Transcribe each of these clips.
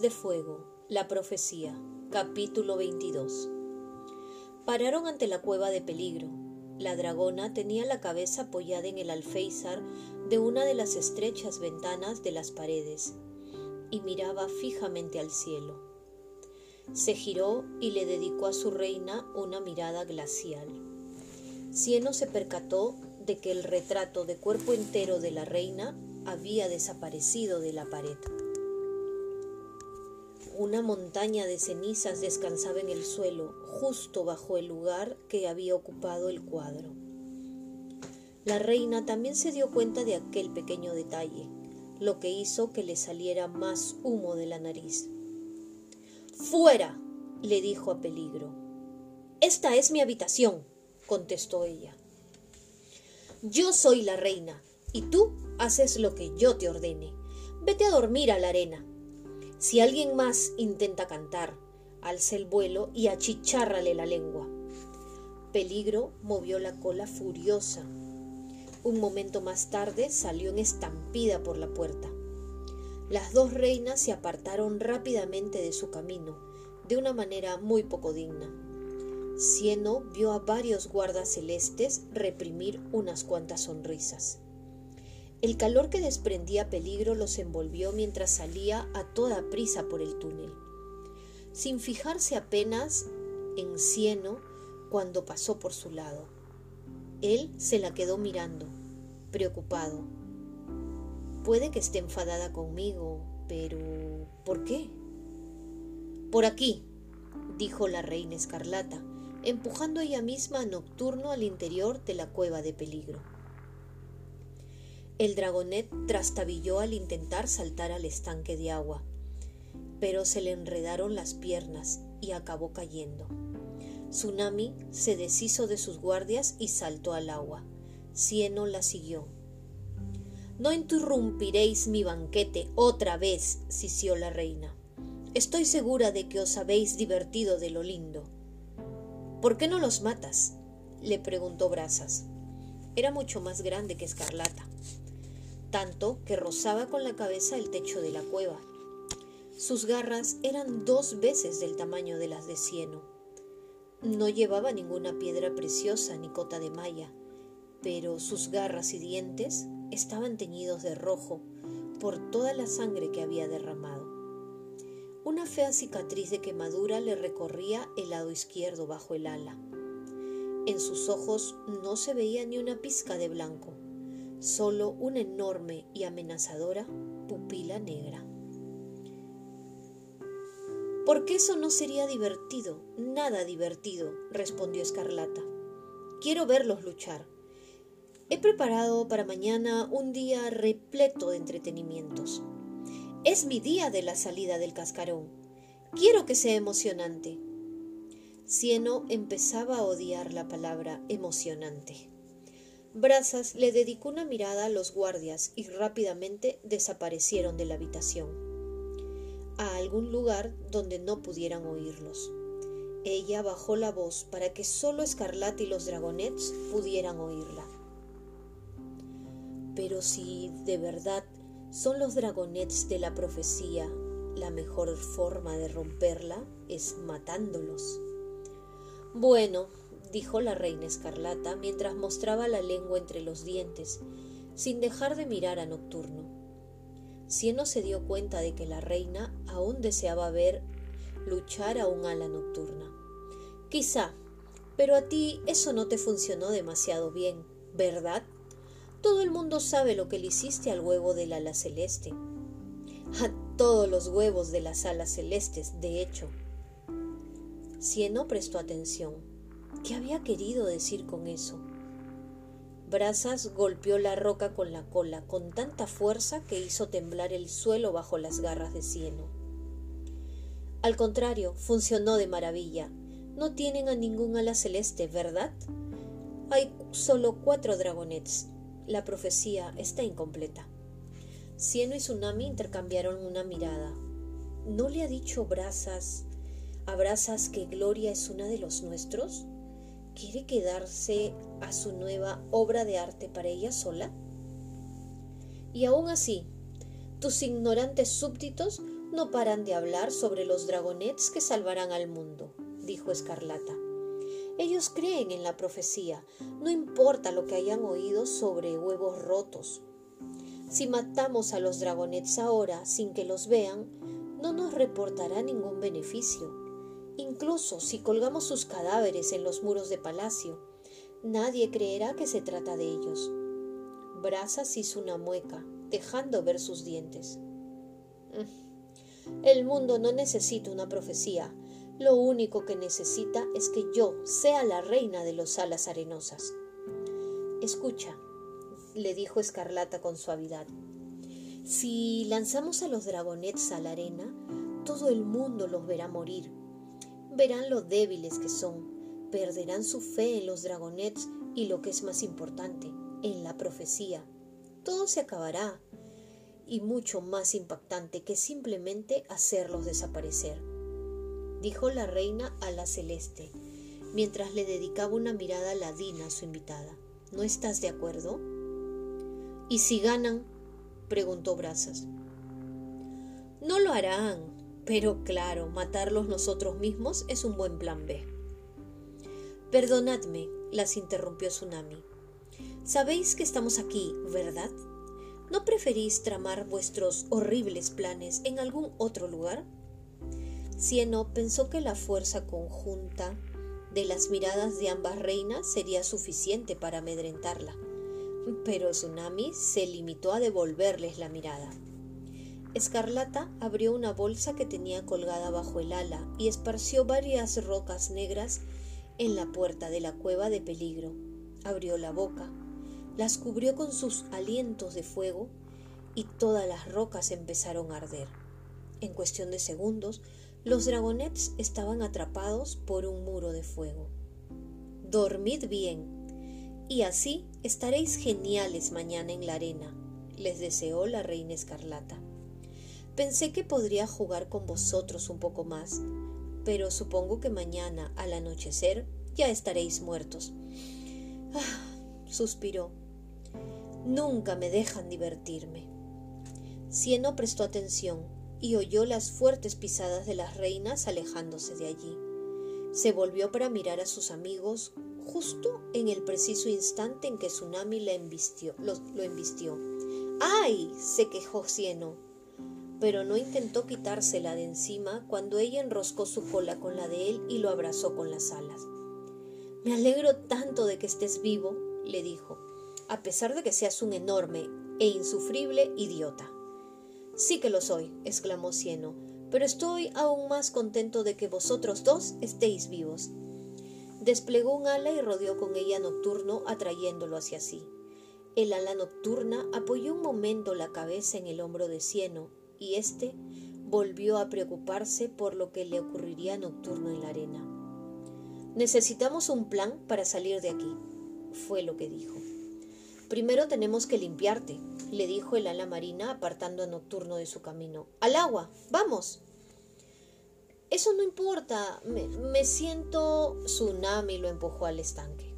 De Fuego, la profecía, capítulo 22. Pararon ante la cueva de peligro. La dragona tenía la cabeza apoyada en el alféizar de una de las estrechas ventanas de las paredes y miraba fijamente al cielo. Se giró y le dedicó a su reina una mirada glacial. Cieno se percató de que el retrato de cuerpo entero de la reina había desaparecido de la pared. Una montaña de cenizas descansaba en el suelo, justo bajo el lugar que había ocupado el cuadro. La reina también se dio cuenta de aquel pequeño detalle, lo que hizo que le saliera más humo de la nariz. Fuera, le dijo a peligro. Esta es mi habitación, contestó ella. Yo soy la reina, y tú haces lo que yo te ordene. Vete a dormir a la arena. Si alguien más intenta cantar, alza el vuelo y achichárrale la lengua. Peligro movió la cola furiosa. Un momento más tarde salió en estampida por la puerta. Las dos reinas se apartaron rápidamente de su camino, de una manera muy poco digna. Cieno vio a varios guardas celestes reprimir unas cuantas sonrisas. El calor que desprendía peligro los envolvió mientras salía a toda prisa por el túnel, sin fijarse apenas en Cieno cuando pasó por su lado. Él se la quedó mirando, preocupado. Puede que esté enfadada conmigo, pero ¿por qué? Por aquí, dijo la reina escarlata, empujando ella misma a Nocturno al interior de la cueva de peligro. El dragonet trastabilló al intentar saltar al estanque de agua, pero se le enredaron las piernas y acabó cayendo. Tsunami se deshizo de sus guardias y saltó al agua. Cieno la siguió. No interrumpiréis mi banquete otra vez, sisió la reina. Estoy segura de que os habéis divertido de lo lindo. ¿Por qué no los matas? le preguntó Brasas. Era mucho más grande que Escarlata, tanto que rozaba con la cabeza el techo de la cueva. Sus garras eran dos veces del tamaño de las de Cieno. No llevaba ninguna piedra preciosa ni cota de malla, pero sus garras y dientes estaban teñidos de rojo por toda la sangre que había derramado. Una fea cicatriz de quemadura le recorría el lado izquierdo bajo el ala. En sus ojos no se veía ni una pizca de blanco, solo una enorme y amenazadora pupila negra. ¿Por qué eso no sería divertido? Nada divertido, respondió Escarlata. Quiero verlos luchar. He preparado para mañana un día repleto de entretenimientos. Es mi día de la salida del cascarón. Quiero que sea emocionante. Cieno empezaba a odiar la palabra emocionante. Brazas le dedicó una mirada a los guardias y rápidamente desaparecieron de la habitación, a algún lugar donde no pudieran oírlos. Ella bajó la voz para que solo Escarlata y los dragonets pudieran oírla. Pero si de verdad son los dragonets de la profecía. La mejor forma de romperla es matándolos. Bueno, dijo la reina escarlata mientras mostraba la lengua entre los dientes, sin dejar de mirar a Nocturno. Cieno se dio cuenta de que la reina aún deseaba ver luchar a un ala nocturna. Quizá, pero a ti eso no te funcionó demasiado bien, ¿verdad? Todo el mundo sabe lo que le hiciste al huevo del ala celeste. A todos los huevos de las alas celestes, de hecho. Cieno prestó atención. ¿Qué había querido decir con eso? Brazas golpeó la roca con la cola con tanta fuerza que hizo temblar el suelo bajo las garras de Cieno. Al contrario, funcionó de maravilla. No tienen a ningún ala celeste, ¿verdad? Hay solo cuatro dragonets, la profecía está incompleta. Cieno y Tsunami intercambiaron una mirada. ¿No le ha dicho Brazas a que Gloria es una de los nuestros? ¿Quiere quedarse a su nueva obra de arte para ella sola? Y aún así, tus ignorantes súbditos No paran de hablar sobre los dragonets que salvarán al mundo, dijo Escarlata. Ellos creen en la profecía, no importa lo que hayan oído sobre huevos rotos. Si matamos a los dragonets ahora sin que los vean, no nos reportará ningún beneficio. Incluso si colgamos sus cadáveres en los muros de palacio, nadie creerá que se trata de ellos. Brazas hizo una mueca, dejando ver sus dientes. Mm. El mundo no necesita una profecía. Lo único que necesita es que yo sea la reina de los alas arenosas. Escucha, le dijo Escarlata con suavidad. Si lanzamos a los dragonets a la arena, todo el mundo los verá morir. Verán lo débiles que son, perderán su fe en los dragonets y lo que es más importante, en la profecía. Todo se acabará y mucho más impactante que simplemente hacerlos desaparecer, dijo la reina a la celeste, mientras le dedicaba una mirada ladina a su invitada. ¿No estás de acuerdo? ¿Y si ganan? preguntó Brazas. No lo harán, pero claro, matarlos nosotros mismos es un buen plan B. Perdonadme, las interrumpió Tsunami. Sabéis que estamos aquí, ¿verdad? ¿No preferís tramar vuestros horribles planes en algún otro lugar? Cieno pensó que la fuerza conjunta de las miradas de ambas reinas sería suficiente para amedrentarla, pero Tsunami se limitó a devolverles la mirada. Escarlata abrió una bolsa que tenía colgada bajo el ala y esparció varias rocas negras en la puerta de la cueva de peligro. Abrió la boca, las cubrió con sus alientos de fuego y todas las rocas empezaron a arder. En cuestión de segundos, los dragonets estaban atrapados por un muro de fuego. Dormid bien, y así estaréis geniales mañana en la arena, les deseó la reina escarlata. Pensé que podría jugar con vosotros un poco más, pero supongo que mañana al anochecer ya estaréis muertos. Ah, suspiró. Nunca me dejan divertirme. Cieno prestó atención y oyó las fuertes pisadas de las reinas alejándose de allí. Se volvió para mirar a sus amigos justo en el preciso instante en que Tsunami la lo, lo embistió. ¡Ay! se quejó Cieno, pero no intentó quitársela de encima cuando ella enroscó su cola con la de él y lo abrazó con las alas. Me alegro tanto de que estés vivo, le dijo, a pesar de que seas un enorme e insufrible idiota. Sí que lo soy, exclamó Cieno, pero estoy aún más contento de que vosotros dos estéis vivos. Desplegó un ala y rodeó con ella Nocturno, atrayéndolo hacia sí. El ala nocturna apoyó un momento la cabeza en el hombro de Cieno, y éste volvió a preocuparse por lo que le ocurriría Nocturno en la arena. Necesitamos un plan para salir de aquí, fue lo que dijo. Primero tenemos que limpiarte, le dijo el ala marina apartando a Nocturno de su camino. Al agua, vamos. Eso no importa, me, siento... Tsunami lo empujó al estanque.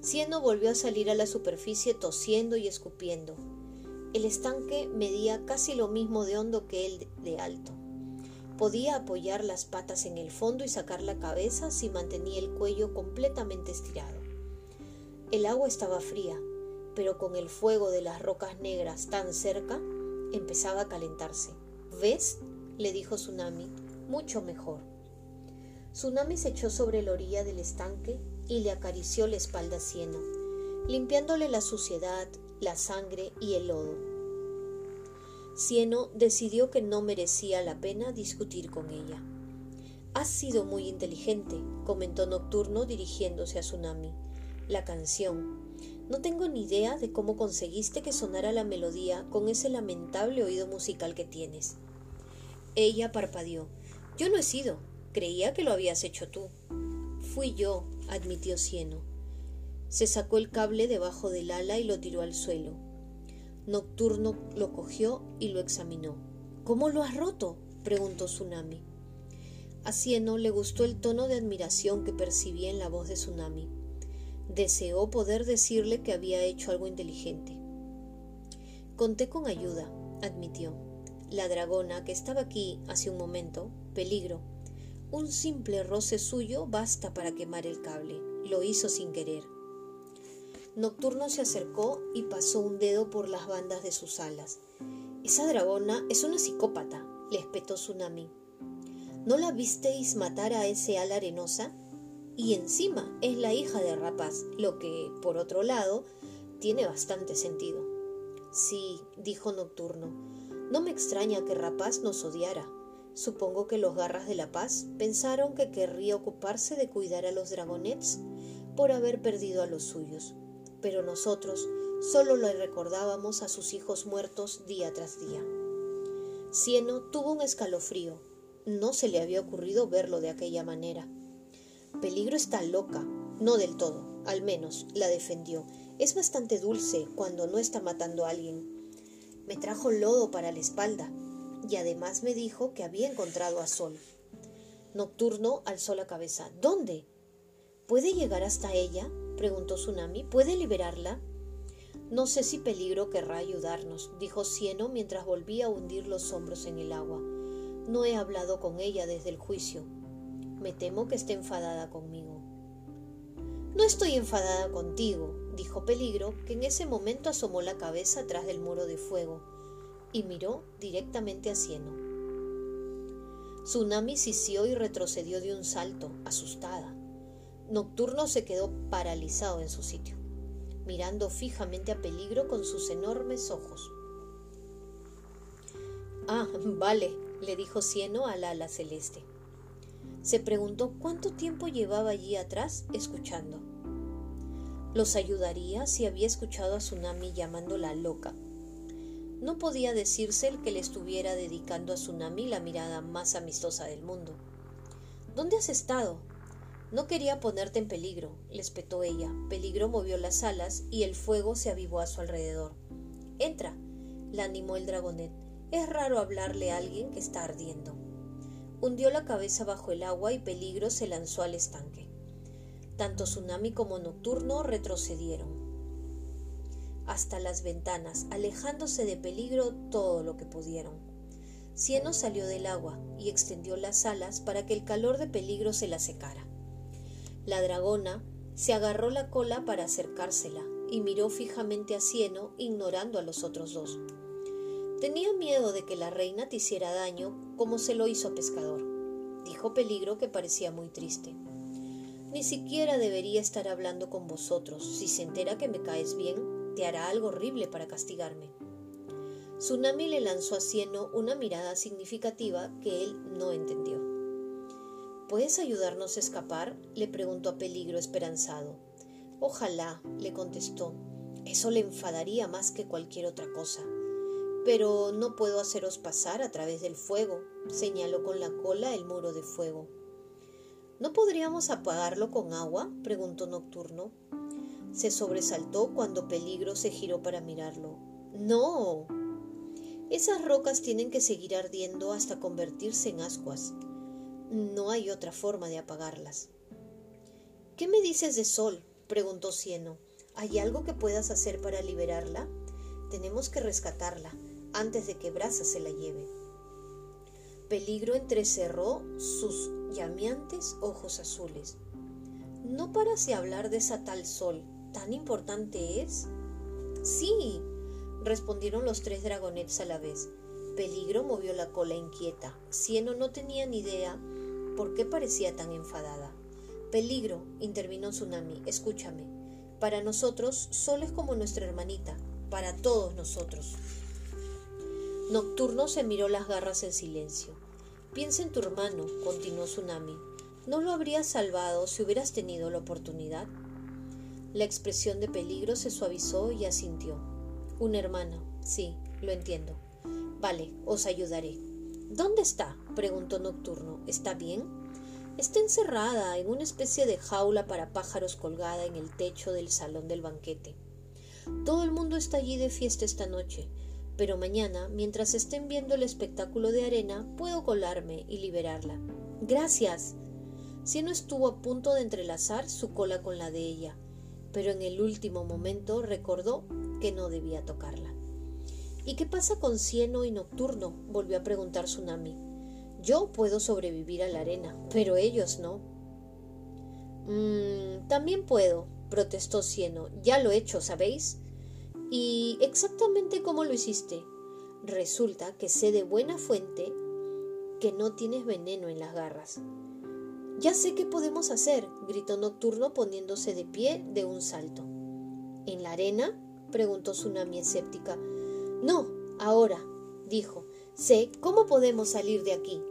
Cieno volvió a salir a la superficie tosiendo y escupiendo. El estanque medía casi lo mismo de hondo que el de alto. Podía apoyar las patas en el fondo y sacar la cabeza si mantenía el cuello completamente estirado. El agua estaba fría, pero con el fuego de las rocas negras tan cerca, empezaba a calentarse. ¿Ves? le dijo Tsunami, mucho mejor. Tsunami se echó sobre la orilla del estanque y le acarició la espalda a limpiándole la suciedad, la sangre y el lodo. Cieno decidió que no merecía la pena discutir con ella. Has sido muy inteligente, comentó Nocturno dirigiéndose a Tsunami. La canción, no tengo ni idea de cómo conseguiste que sonara la melodía con ese lamentable oído musical que tienes. Ella parpadeó. Yo no he sido. Creía que lo habías hecho tú. Fui yo, admitió Cieno. Se sacó el cable debajo del ala y lo tiró al suelo. Nocturno lo cogió y lo examinó. ¿Cómo lo has roto? preguntó Tsunami. A Cieno le gustó el tono de admiración que percibía en la voz de Tsunami. Deseó poder decirle que había hecho algo inteligente. Conté con ayuda, admitió. la dragona que estaba aquí hace un momento, peligro. Un simple roce suyo basta para quemar el cable. Lo hizo sin querer. Nocturno se acercó y pasó un dedo por las bandas de sus alas. Esa dragona es una psicópata, le espetó Tsunami. ¿No la visteis matar a ese ala arenosa? Y encima es la hija de Rapaz, lo que, por otro lado, tiene bastante sentido. Sí, dijo Nocturno, no me extraña que Rapaz nos odiara. Supongo que los garras de la paz pensaron que querría ocuparse de cuidar a los dragonets por haber perdido a los suyos. Pero nosotros solo le recordábamos a sus hijos muertos día tras día. Cieno tuvo un escalofrío. No se le había ocurrido verlo de aquella manera. Peligro está loca. No del todo, al menos, la defendió. Es bastante dulce cuando no está matando a alguien. Me trajo lodo para la espalda y además me dijo que había encontrado a Sol. Nocturno alzó la cabeza. ¿Dónde? ¿Puede llegar hasta ella? preguntó Tsunami. ¿Puede liberarla? No sé si peligro querrá ayudarnos, dijo Cieno mientras volvía a hundir los hombros en el agua. No he hablado con ella desde el juicio. Me temo que esté enfadada conmigo. No estoy enfadada contigo, dijo Peligro, que en ese momento asomó la cabeza atrás del muro de fuego y miró directamente a Cieno. Tsunami sisió y retrocedió de un salto, asustada. Nocturno se quedó paralizado en su sitio, mirando fijamente a Peligro con sus enormes ojos. Ah, vale, le dijo Cieno al ala celeste. Se preguntó cuánto tiempo llevaba allí atrás escuchando. ¿Los ayudaría si había escuchado a Tsunami llamándola loca? No podía decirse el que le estuviera dedicando a Tsunami la mirada más amistosa del mundo. ¿Dónde has estado? No quería ponerte en peligro, le espetó ella. Peligro movió las alas y el fuego se avivó a su alrededor. Entra, la animó el dragonet. Es raro hablarle a alguien que está ardiendo hundió la cabeza bajo el agua y Peligro se lanzó al estanque. Tanto Tsunami como Nocturno retrocedieron hasta las ventanas, alejándose de Peligro todo lo que pudieron. Cieno salió del agua y extendió las alas para que el calor de Peligro se la secara. La dragona se agarró la cola para acercársela y miró fijamente a Cieno, ignorando a los otros dos. Tenía miedo de que la reina te hiciera daño como se lo hizo a Pescador, dijo Peligro que parecía muy triste. Ni siquiera debería estar hablando con vosotros. Si se entera que me caes bien, te hará algo horrible para castigarme. Tsunami le lanzó a Cieno una mirada significativa que él no entendió. ¿Puedes ayudarnos a escapar? le preguntó a Peligro esperanzado. Ojalá, le contestó. Eso le enfadaría más que cualquier otra cosa. Pero no puedo haceros pasar a través del fuego, señaló con la cola el muro de fuego. ¿No podríamos apagarlo con agua? preguntó Nocturno. Se sobresaltó cuando Peligro se giró para mirarlo. No. Esas rocas tienen que seguir ardiendo hasta convertirse en ascuas. No hay otra forma de apagarlas. ¿Qué me dices de Sol? preguntó Cieno. ¿Hay algo que puedas hacer para liberarla? Tenemos que rescatarla antes de que Brasa se la lleve. Peligro entrecerró sus llameantes ojos azules. ¿No paras de hablar de esa tal sol? ¿Tan importante es? Sí, respondieron los tres dragonets a la vez. Peligro movió la cola inquieta. Cieno no tenía ni idea por qué parecía tan enfadada. Peligro, intervino Tsunami, escúchame. Para nosotros, Sol es como nuestra hermanita, para todos nosotros. Nocturno se miró las garras en silencio. Piensa en tu hermano, continuó Tsunami. ¿No lo habrías salvado si hubieras tenido la oportunidad? La expresión de peligro se suavizó y asintió. Un hermano, sí, lo entiendo. Vale, os ayudaré. ¿Dónde está? preguntó Nocturno. ¿Está bien? Está encerrada en una especie de jaula para pájaros colgada en el techo del salón del banquete. Todo el mundo está allí de fiesta esta noche pero mañana, mientras estén viendo el espectáculo de arena, puedo colarme y liberarla. Gracias. Cieno estuvo a punto de entrelazar su cola con la de ella, pero en el último momento recordó que no debía tocarla. ¿Y qué pasa con Cieno y Nocturno? volvió a preguntar Tsunami. Yo puedo sobrevivir a la arena, pero ellos no. Mmm, también puedo, protestó Cieno. Ya lo he hecho, ¿sabéis? ¿Y exactamente cómo lo hiciste? Resulta que sé de buena fuente que no tienes veneno en las garras. Ya sé qué podemos hacer, gritó Nocturno poniéndose de pie de un salto. ¿En la arena? preguntó Tsunami escéptica. No, ahora, dijo. Sé cómo podemos salir de aquí.